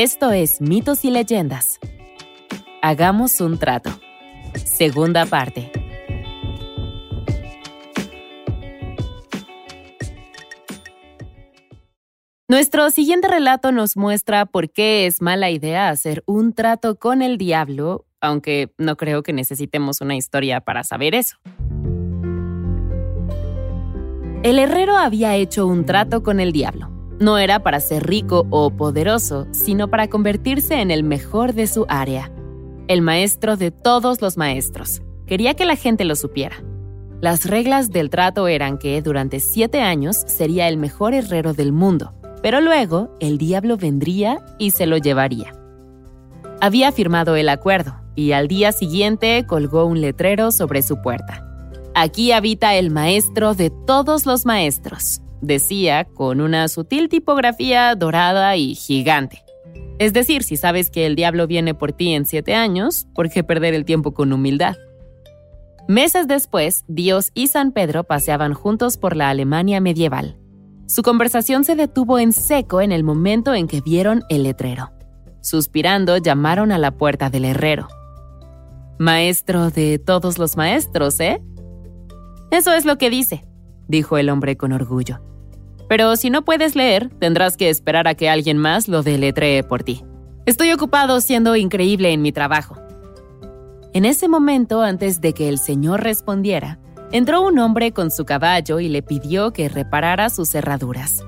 Esto es Mitos y Leyendas. Hagamos un trato. Segunda parte. Nuestro siguiente relato nos muestra por qué es mala idea hacer un trato con el diablo, aunque no creo que necesitemos una historia para saber eso. El herrero había hecho un trato con el diablo. No era para ser rico o poderoso, sino para convertirse en el mejor de su área. El maestro de todos los maestros. Quería que la gente lo supiera. Las reglas del trato eran que durante siete años sería el mejor herrero del mundo pero luego el diablo vendría y se lo llevaría. Había firmado el acuerdo y al día siguiente colgó un letrero sobre su puerta. Aquí habita el maestro de todos los maestros, decía con una sutil tipografía dorada y gigante. Es decir, si sabes que el diablo viene por ti en siete años, ¿por qué perder el tiempo con humildad? Meses después, Dios y San Pedro paseaban juntos por la Alemania medieval. Su conversación se detuvo en seco en el momento en que vieron el letrero. Suspirando, llamaron a la puerta del herrero. Maestro de todos los maestros, ¿eh? Eso es lo que dice, dijo el hombre con orgullo. Pero si no puedes leer, tendrás que esperar a que alguien más lo deletree por ti. Estoy ocupado siendo increíble en mi trabajo. En ese momento, antes de que el señor respondiera, Entró un hombre con su caballo y le pidió que reparara sus cerraduras.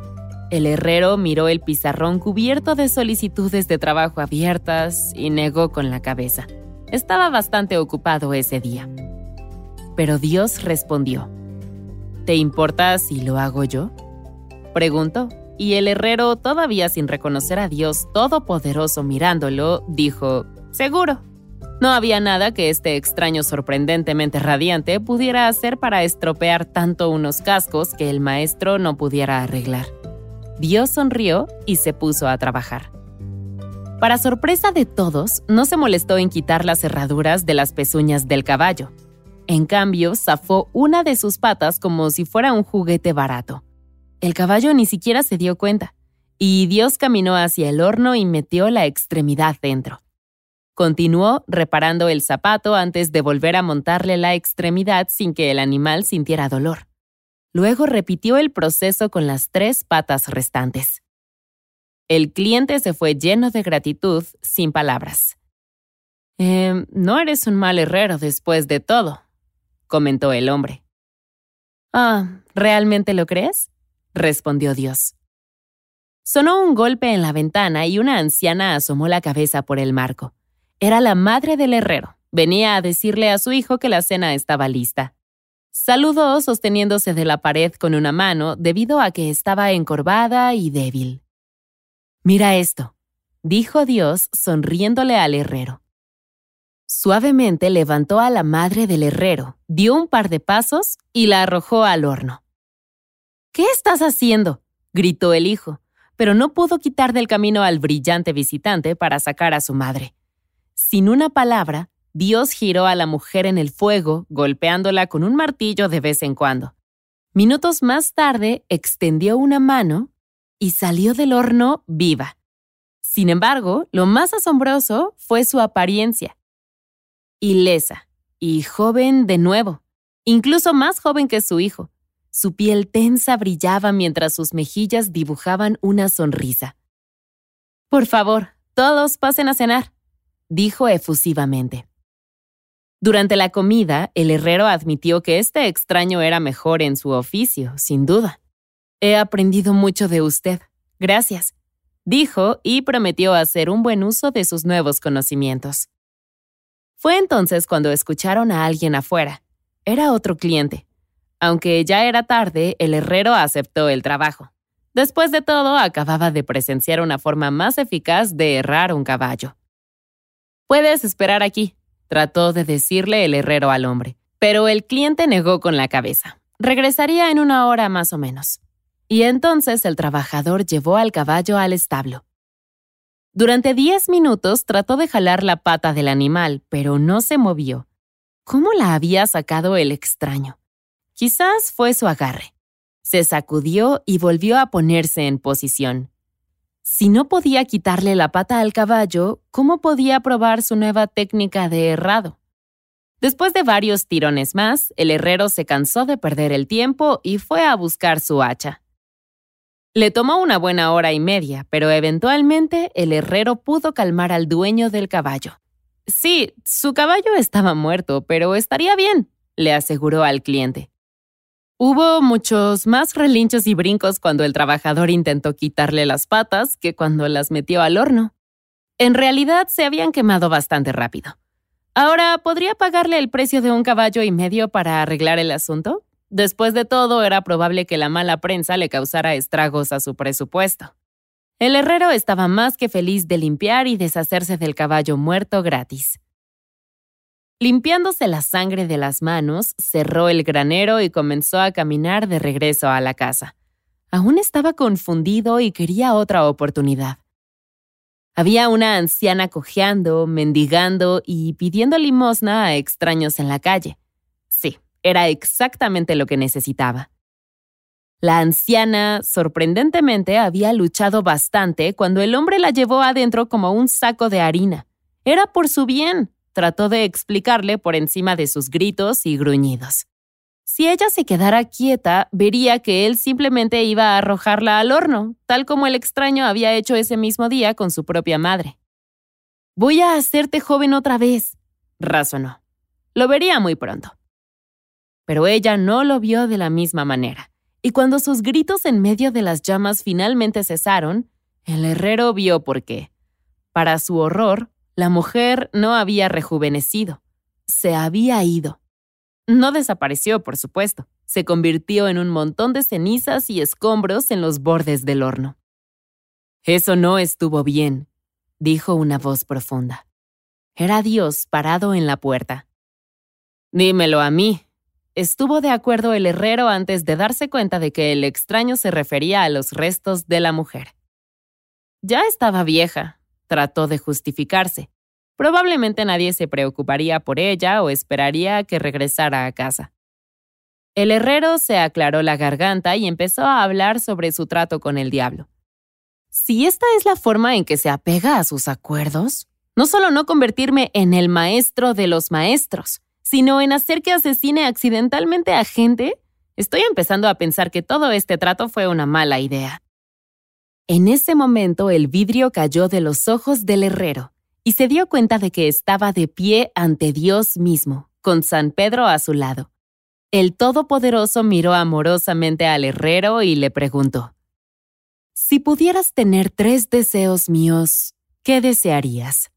El herrero miró el pizarrón cubierto de solicitudes de trabajo abiertas y negó con la cabeza. Estaba bastante ocupado ese día. Pero Dios respondió. ¿Te importa si lo hago yo? Preguntó, y el herrero, todavía sin reconocer a Dios Todopoderoso mirándolo, dijo, Seguro. No había nada que este extraño sorprendentemente radiante pudiera hacer para estropear tanto unos cascos que el maestro no pudiera arreglar. Dios sonrió y se puso a trabajar. Para sorpresa de todos, no se molestó en quitar las cerraduras de las pezuñas del caballo. En cambio, zafó una de sus patas como si fuera un juguete barato. El caballo ni siquiera se dio cuenta, y Dios caminó hacia el horno y metió la extremidad dentro. Continuó reparando el zapato antes de volver a montarle la extremidad sin que el animal sintiera dolor. Luego repitió el proceso con las tres patas restantes. El cliente se fue lleno de gratitud, sin palabras. Eh, no eres un mal herrero después de todo, comentó el hombre. Ah, ¿realmente lo crees? respondió Dios. Sonó un golpe en la ventana y una anciana asomó la cabeza por el marco. Era la madre del herrero. Venía a decirle a su hijo que la cena estaba lista. Saludó sosteniéndose de la pared con una mano debido a que estaba encorvada y débil. Mira esto, dijo Dios sonriéndole al herrero. Suavemente levantó a la madre del herrero, dio un par de pasos y la arrojó al horno. ¿Qué estás haciendo? gritó el hijo, pero no pudo quitar del camino al brillante visitante para sacar a su madre. Sin una palabra, Dios giró a la mujer en el fuego, golpeándola con un martillo de vez en cuando. Minutos más tarde, extendió una mano y salió del horno viva. Sin embargo, lo más asombroso fue su apariencia. Ilesa y joven de nuevo, incluso más joven que su hijo. Su piel tensa brillaba mientras sus mejillas dibujaban una sonrisa. Por favor, todos pasen a cenar, dijo efusivamente. Durante la comida, el herrero admitió que este extraño era mejor en su oficio, sin duda. He aprendido mucho de usted. Gracias, dijo y prometió hacer un buen uso de sus nuevos conocimientos. Fue entonces cuando escucharon a alguien afuera. Era otro cliente. Aunque ya era tarde, el herrero aceptó el trabajo. Después de todo, acababa de presenciar una forma más eficaz de errar un caballo. Puedes esperar aquí, trató de decirle el herrero al hombre, pero el cliente negó con la cabeza. Regresaría en una hora más o menos. Y entonces el trabajador llevó al caballo al establo. Durante diez minutos trató de jalar la pata del animal, pero no se movió. ¿Cómo la había sacado el extraño? Quizás fue su agarre. Se sacudió y volvió a ponerse en posición. Si no podía quitarle la pata al caballo, ¿cómo podía probar su nueva técnica de herrado? Después de varios tirones más, el herrero se cansó de perder el tiempo y fue a buscar su hacha. Le tomó una buena hora y media, pero eventualmente el herrero pudo calmar al dueño del caballo. Sí, su caballo estaba muerto, pero estaría bien, le aseguró al cliente. Hubo muchos más relinchos y brincos cuando el trabajador intentó quitarle las patas que cuando las metió al horno. En realidad se habían quemado bastante rápido. Ahora, ¿podría pagarle el precio de un caballo y medio para arreglar el asunto? Después de todo, era probable que la mala prensa le causara estragos a su presupuesto. El herrero estaba más que feliz de limpiar y deshacerse del caballo muerto gratis. Limpiándose la sangre de las manos, cerró el granero y comenzó a caminar de regreso a la casa. Aún estaba confundido y quería otra oportunidad. Había una anciana cojeando, mendigando y pidiendo limosna a extraños en la calle. Sí, era exactamente lo que necesitaba. La anciana, sorprendentemente, había luchado bastante cuando el hombre la llevó adentro como un saco de harina. Era por su bien, trató de explicarle por encima de sus gritos y gruñidos. Si ella se quedara quieta, vería que él simplemente iba a arrojarla al horno, tal como el extraño había hecho ese mismo día con su propia madre. Voy a hacerte joven otra vez, razonó. Lo vería muy pronto pero ella no lo vio de la misma manera. Y cuando sus gritos en medio de las llamas finalmente cesaron, el herrero vio por qué. Para su horror, la mujer no había rejuvenecido, se había ido. No desapareció, por supuesto, se convirtió en un montón de cenizas y escombros en los bordes del horno. Eso no estuvo bien, dijo una voz profunda. Era Dios parado en la puerta. Dímelo a mí, Estuvo de acuerdo el herrero antes de darse cuenta de que el extraño se refería a los restos de la mujer. Ya estaba vieja, trató de justificarse. Probablemente nadie se preocuparía por ella o esperaría que regresara a casa. El herrero se aclaró la garganta y empezó a hablar sobre su trato con el diablo. Si esta es la forma en que se apega a sus acuerdos, no solo no convertirme en el maestro de los maestros, sino en hacer que asesine accidentalmente a gente, estoy empezando a pensar que todo este trato fue una mala idea. En ese momento el vidrio cayó de los ojos del herrero y se dio cuenta de que estaba de pie ante Dios mismo, con San Pedro a su lado. El Todopoderoso miró amorosamente al herrero y le preguntó, Si pudieras tener tres deseos míos, ¿qué desearías?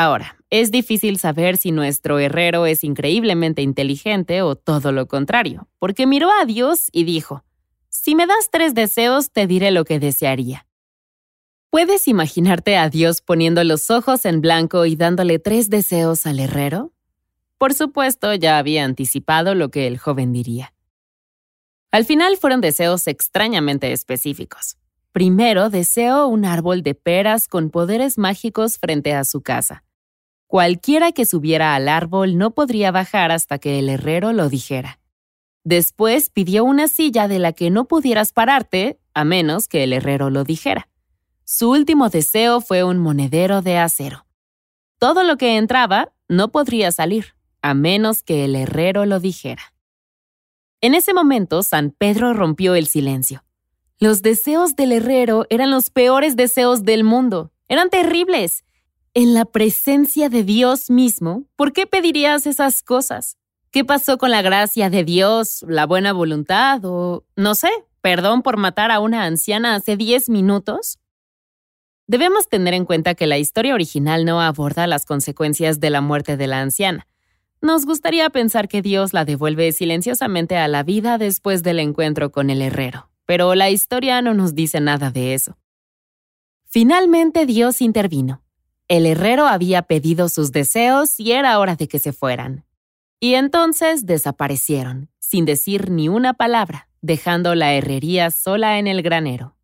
Ahora, es difícil saber si nuestro herrero es increíblemente inteligente o todo lo contrario, porque miró a Dios y dijo, Si me das tres deseos, te diré lo que desearía. ¿Puedes imaginarte a Dios poniendo los ojos en blanco y dándole tres deseos al herrero? Por supuesto, ya había anticipado lo que el joven diría. Al final fueron deseos extrañamente específicos. Primero, deseo un árbol de peras con poderes mágicos frente a su casa. Cualquiera que subiera al árbol no podría bajar hasta que el herrero lo dijera. Después pidió una silla de la que no pudieras pararte, a menos que el herrero lo dijera. Su último deseo fue un monedero de acero. Todo lo que entraba no podría salir, a menos que el herrero lo dijera. En ese momento, San Pedro rompió el silencio. Los deseos del herrero eran los peores deseos del mundo. Eran terribles. En la presencia de Dios mismo, ¿por qué pedirías esas cosas? ¿Qué pasó con la gracia de Dios, la buena voluntad o, no sé, perdón por matar a una anciana hace 10 minutos? Debemos tener en cuenta que la historia original no aborda las consecuencias de la muerte de la anciana. Nos gustaría pensar que Dios la devuelve silenciosamente a la vida después del encuentro con el herrero pero la historia no nos dice nada de eso. Finalmente Dios intervino. El herrero había pedido sus deseos y era hora de que se fueran. Y entonces desaparecieron, sin decir ni una palabra, dejando la herrería sola en el granero.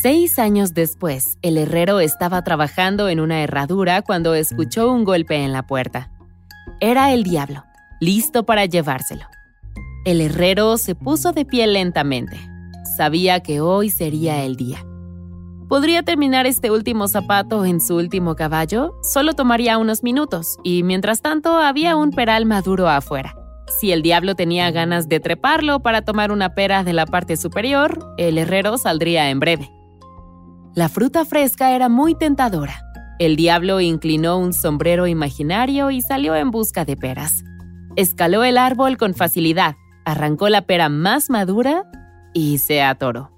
Seis años después, el herrero estaba trabajando en una herradura cuando escuchó un golpe en la puerta. Era el diablo, listo para llevárselo. El herrero se puso de pie lentamente. sabía que hoy sería el día. ¿Podría terminar este último zapato en su último caballo? Solo tomaría unos minutos, y mientras tanto había un peral maduro afuera. Si el diablo tenía ganas de treparlo para tomar una pera de la parte superior, el herrero saldría en breve. La fruta fresca era muy tentadora. El diablo inclinó un sombrero imaginario y salió en busca de peras. Escaló el árbol con facilidad, arrancó la pera más madura y se atoró.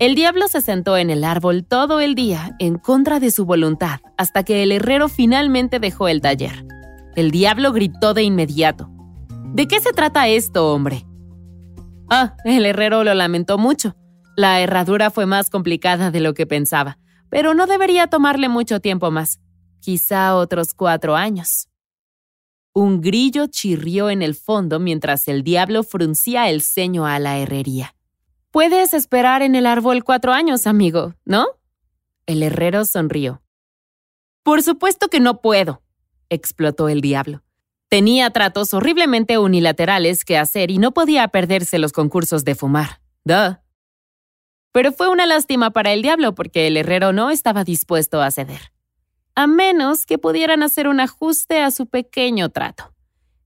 El diablo se sentó en el árbol todo el día, en contra de su voluntad, hasta que el herrero finalmente dejó el taller. El diablo gritó de inmediato. ¿De qué se trata esto, hombre? Ah, el herrero lo lamentó mucho. La herradura fue más complicada de lo que pensaba, pero no debería tomarle mucho tiempo más. Quizá otros cuatro años. Un grillo chirrió en el fondo mientras el diablo fruncía el ceño a la herrería. Puedes esperar en el árbol cuatro años, amigo, ¿no? El herrero sonrió. Por supuesto que no puedo, explotó el diablo. Tenía tratos horriblemente unilaterales que hacer y no podía perderse los concursos de fumar. Duh. Pero fue una lástima para el diablo porque el herrero no estaba dispuesto a ceder. A menos que pudieran hacer un ajuste a su pequeño trato.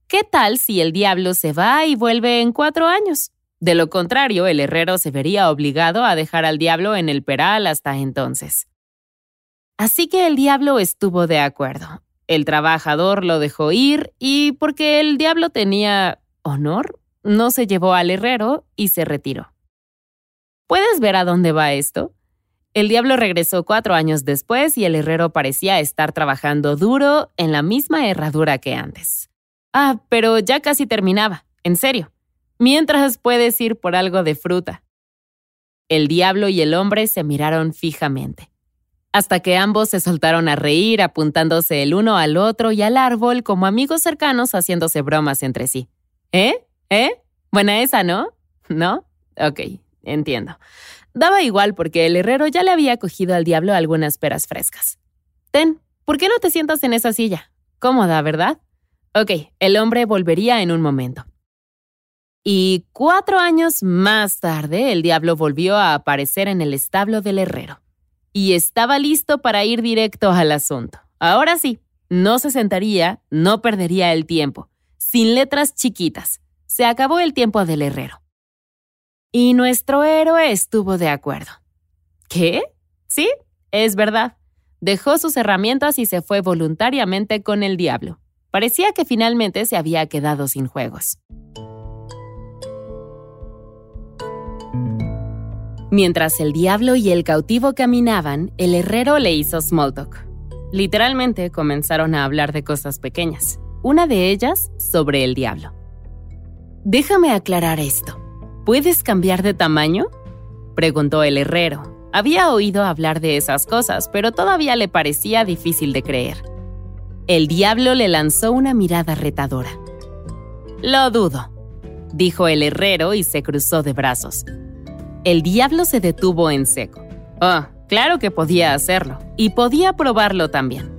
¿Qué tal si el diablo se va y vuelve en cuatro años? De lo contrario, el herrero se vería obligado a dejar al diablo en el peral hasta entonces. Así que el diablo estuvo de acuerdo. El trabajador lo dejó ir y porque el diablo tenía honor, no se llevó al herrero y se retiró. ¿Puedes ver a dónde va esto? El diablo regresó cuatro años después y el herrero parecía estar trabajando duro en la misma herradura que antes. Ah, pero ya casi terminaba, en serio mientras puedes ir por algo de fruta. El diablo y el hombre se miraron fijamente, hasta que ambos se soltaron a reír apuntándose el uno al otro y al árbol como amigos cercanos haciéndose bromas entre sí. ¿Eh? ¿Eh? Buena esa, ¿no? ¿No? Ok, entiendo. Daba igual porque el herrero ya le había cogido al diablo algunas peras frescas. Ten, ¿por qué no te sientas en esa silla? Cómoda, ¿verdad? Ok, el hombre volvería en un momento. Y cuatro años más tarde, el diablo volvió a aparecer en el establo del herrero. Y estaba listo para ir directo al asunto. Ahora sí, no se sentaría, no perdería el tiempo. Sin letras chiquitas. Se acabó el tiempo del herrero. Y nuestro héroe estuvo de acuerdo. ¿Qué? Sí, es verdad. Dejó sus herramientas y se fue voluntariamente con el diablo. Parecía que finalmente se había quedado sin juegos. Mientras el diablo y el cautivo caminaban, el herrero le hizo small talk. Literalmente comenzaron a hablar de cosas pequeñas, una de ellas sobre el diablo. Déjame aclarar esto. ¿Puedes cambiar de tamaño? preguntó el herrero. Había oído hablar de esas cosas, pero todavía le parecía difícil de creer. El diablo le lanzó una mirada retadora. Lo dudo, dijo el herrero y se cruzó de brazos. El diablo se detuvo en seco. Oh, claro que podía hacerlo, y podía probarlo también.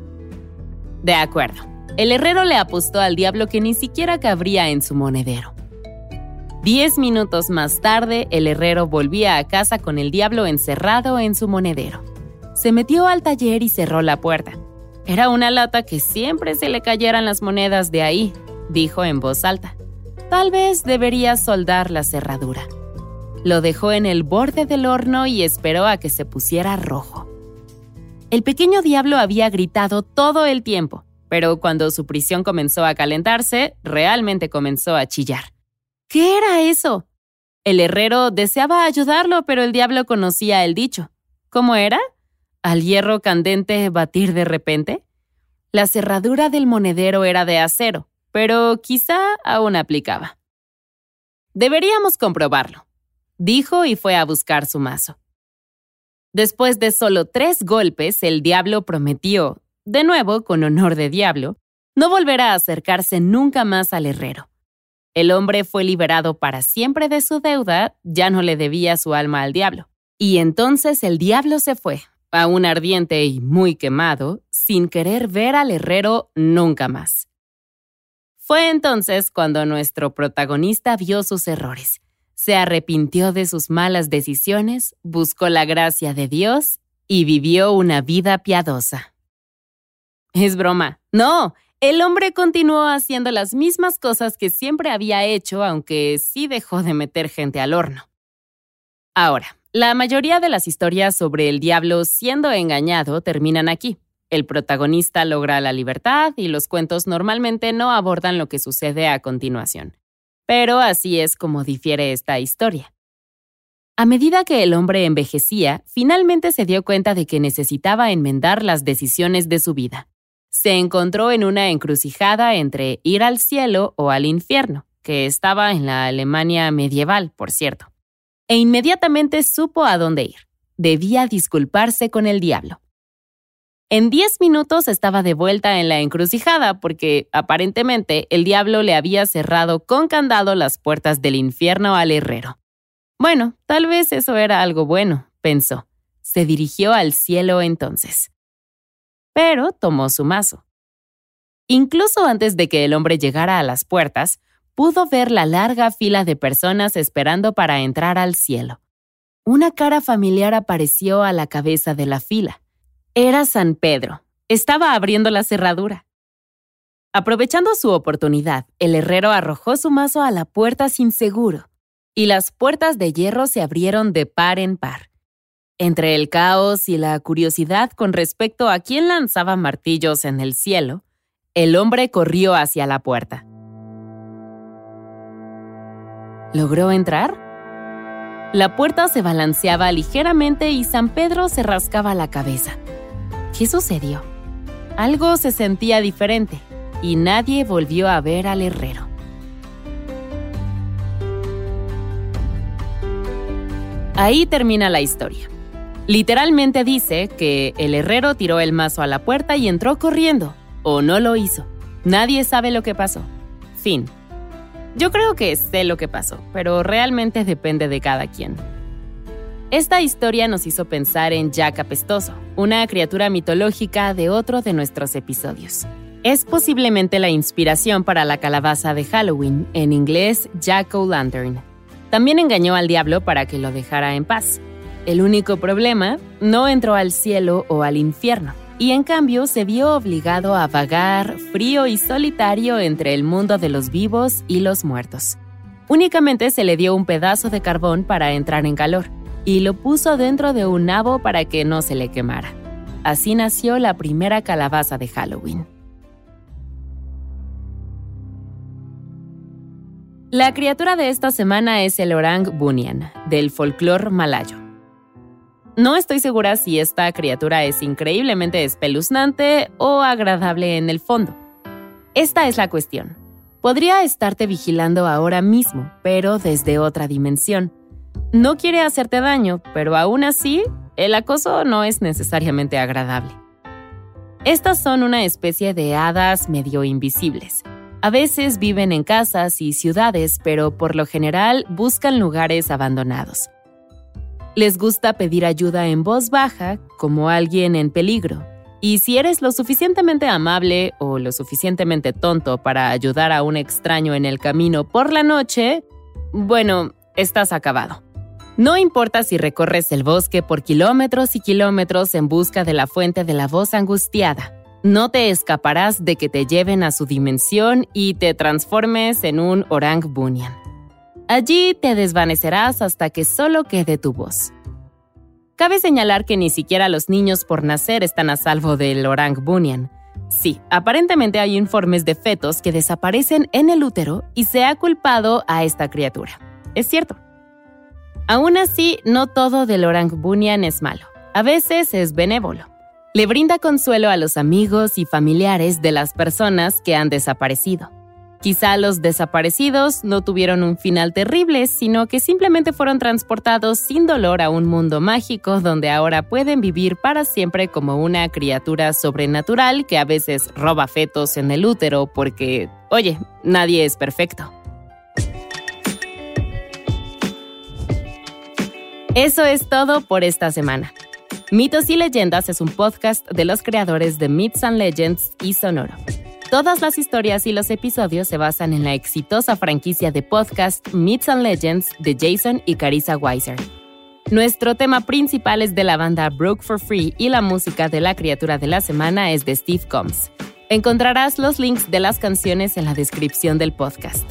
De acuerdo. El herrero le apostó al diablo que ni siquiera cabría en su monedero. Diez minutos más tarde, el herrero volvía a casa con el diablo encerrado en su monedero. Se metió al taller y cerró la puerta. Era una lata que siempre se le cayeran las monedas de ahí, dijo en voz alta. Tal vez debería soldar la cerradura. Lo dejó en el borde del horno y esperó a que se pusiera rojo. El pequeño diablo había gritado todo el tiempo, pero cuando su prisión comenzó a calentarse, realmente comenzó a chillar. ¿Qué era eso? El herrero deseaba ayudarlo, pero el diablo conocía el dicho. ¿Cómo era? ¿Al hierro candente batir de repente? La cerradura del monedero era de acero, pero quizá aún aplicaba. Deberíamos comprobarlo dijo y fue a buscar su mazo. Después de solo tres golpes, el diablo prometió, de nuevo con honor de diablo, no volver a acercarse nunca más al herrero. El hombre fue liberado para siempre de su deuda, ya no le debía su alma al diablo. Y entonces el diablo se fue, aún ardiente y muy quemado, sin querer ver al herrero nunca más. Fue entonces cuando nuestro protagonista vio sus errores se arrepintió de sus malas decisiones, buscó la gracia de Dios y vivió una vida piadosa. Es broma. No, el hombre continuó haciendo las mismas cosas que siempre había hecho, aunque sí dejó de meter gente al horno. Ahora, la mayoría de las historias sobre el diablo siendo engañado terminan aquí. El protagonista logra la libertad y los cuentos normalmente no abordan lo que sucede a continuación. Pero así es como difiere esta historia. A medida que el hombre envejecía, finalmente se dio cuenta de que necesitaba enmendar las decisiones de su vida. Se encontró en una encrucijada entre ir al cielo o al infierno, que estaba en la Alemania medieval, por cierto e inmediatamente supo a dónde ir. Debía disculparse con el diablo. En diez minutos estaba de vuelta en la encrucijada porque, aparentemente, el diablo le había cerrado con candado las puertas del infierno al herrero. Bueno, tal vez eso era algo bueno, pensó. Se dirigió al cielo entonces. Pero tomó su mazo. Incluso antes de que el hombre llegara a las puertas, pudo ver la larga fila de personas esperando para entrar al cielo. Una cara familiar apareció a la cabeza de la fila. Era San Pedro. Estaba abriendo la cerradura. Aprovechando su oportunidad, el herrero arrojó su mazo a la puerta sin seguro, y las puertas de hierro se abrieron de par en par. Entre el caos y la curiosidad con respecto a quién lanzaba martillos en el cielo, el hombre corrió hacia la puerta. ¿Logró entrar? La puerta se balanceaba ligeramente y San Pedro se rascaba la cabeza. ¿Qué sucedió? Algo se sentía diferente y nadie volvió a ver al herrero. Ahí termina la historia. Literalmente dice que el herrero tiró el mazo a la puerta y entró corriendo, o no lo hizo. Nadie sabe lo que pasó. Fin. Yo creo que sé lo que pasó, pero realmente depende de cada quien. Esta historia nos hizo pensar en Jack Apestoso, una criatura mitológica de otro de nuestros episodios. Es posiblemente la inspiración para la calabaza de Halloween, en inglés Jack O'Lantern. También engañó al diablo para que lo dejara en paz. El único problema, no entró al cielo o al infierno y en cambio se vio obligado a vagar frío y solitario entre el mundo de los vivos y los muertos. Únicamente se le dio un pedazo de carbón para entrar en calor y lo puso dentro de un nabo para que no se le quemara. Así nació la primera calabaza de Halloween. La criatura de esta semana es el orang bunian, del folclore malayo. No estoy segura si esta criatura es increíblemente espeluznante o agradable en el fondo. Esta es la cuestión. Podría estarte vigilando ahora mismo, pero desde otra dimensión. No quiere hacerte daño, pero aún así, el acoso no es necesariamente agradable. Estas son una especie de hadas medio invisibles. A veces viven en casas y ciudades, pero por lo general buscan lugares abandonados. Les gusta pedir ayuda en voz baja, como alguien en peligro. Y si eres lo suficientemente amable o lo suficientemente tonto para ayudar a un extraño en el camino por la noche, bueno, estás acabado. No importa si recorres el bosque por kilómetros y kilómetros en busca de la fuente de la voz angustiada. No te escaparás de que te lleven a su dimensión y te transformes en un orang bunyan. Allí te desvanecerás hasta que solo quede tu voz. Cabe señalar que ni siquiera los niños por nacer están a salvo del orang bunyan. Sí, aparentemente hay informes de fetos que desaparecen en el útero y se ha culpado a esta criatura. Es cierto. Aún así, no todo del orang bunyan es malo. A veces es benévolo. Le brinda consuelo a los amigos y familiares de las personas que han desaparecido. Quizá los desaparecidos no tuvieron un final terrible, sino que simplemente fueron transportados sin dolor a un mundo mágico donde ahora pueden vivir para siempre como una criatura sobrenatural que a veces roba fetos en el útero porque, oye, nadie es perfecto. Eso es todo por esta semana. Mitos y Leyendas es un podcast de los creadores de Myths and Legends y Sonoro. Todas las historias y los episodios se basan en la exitosa franquicia de podcast Myths and Legends de Jason y Carissa Weiser. Nuestro tema principal es de la banda Broke for Free y la música de la criatura de la semana es de Steve Combs. Encontrarás los links de las canciones en la descripción del podcast.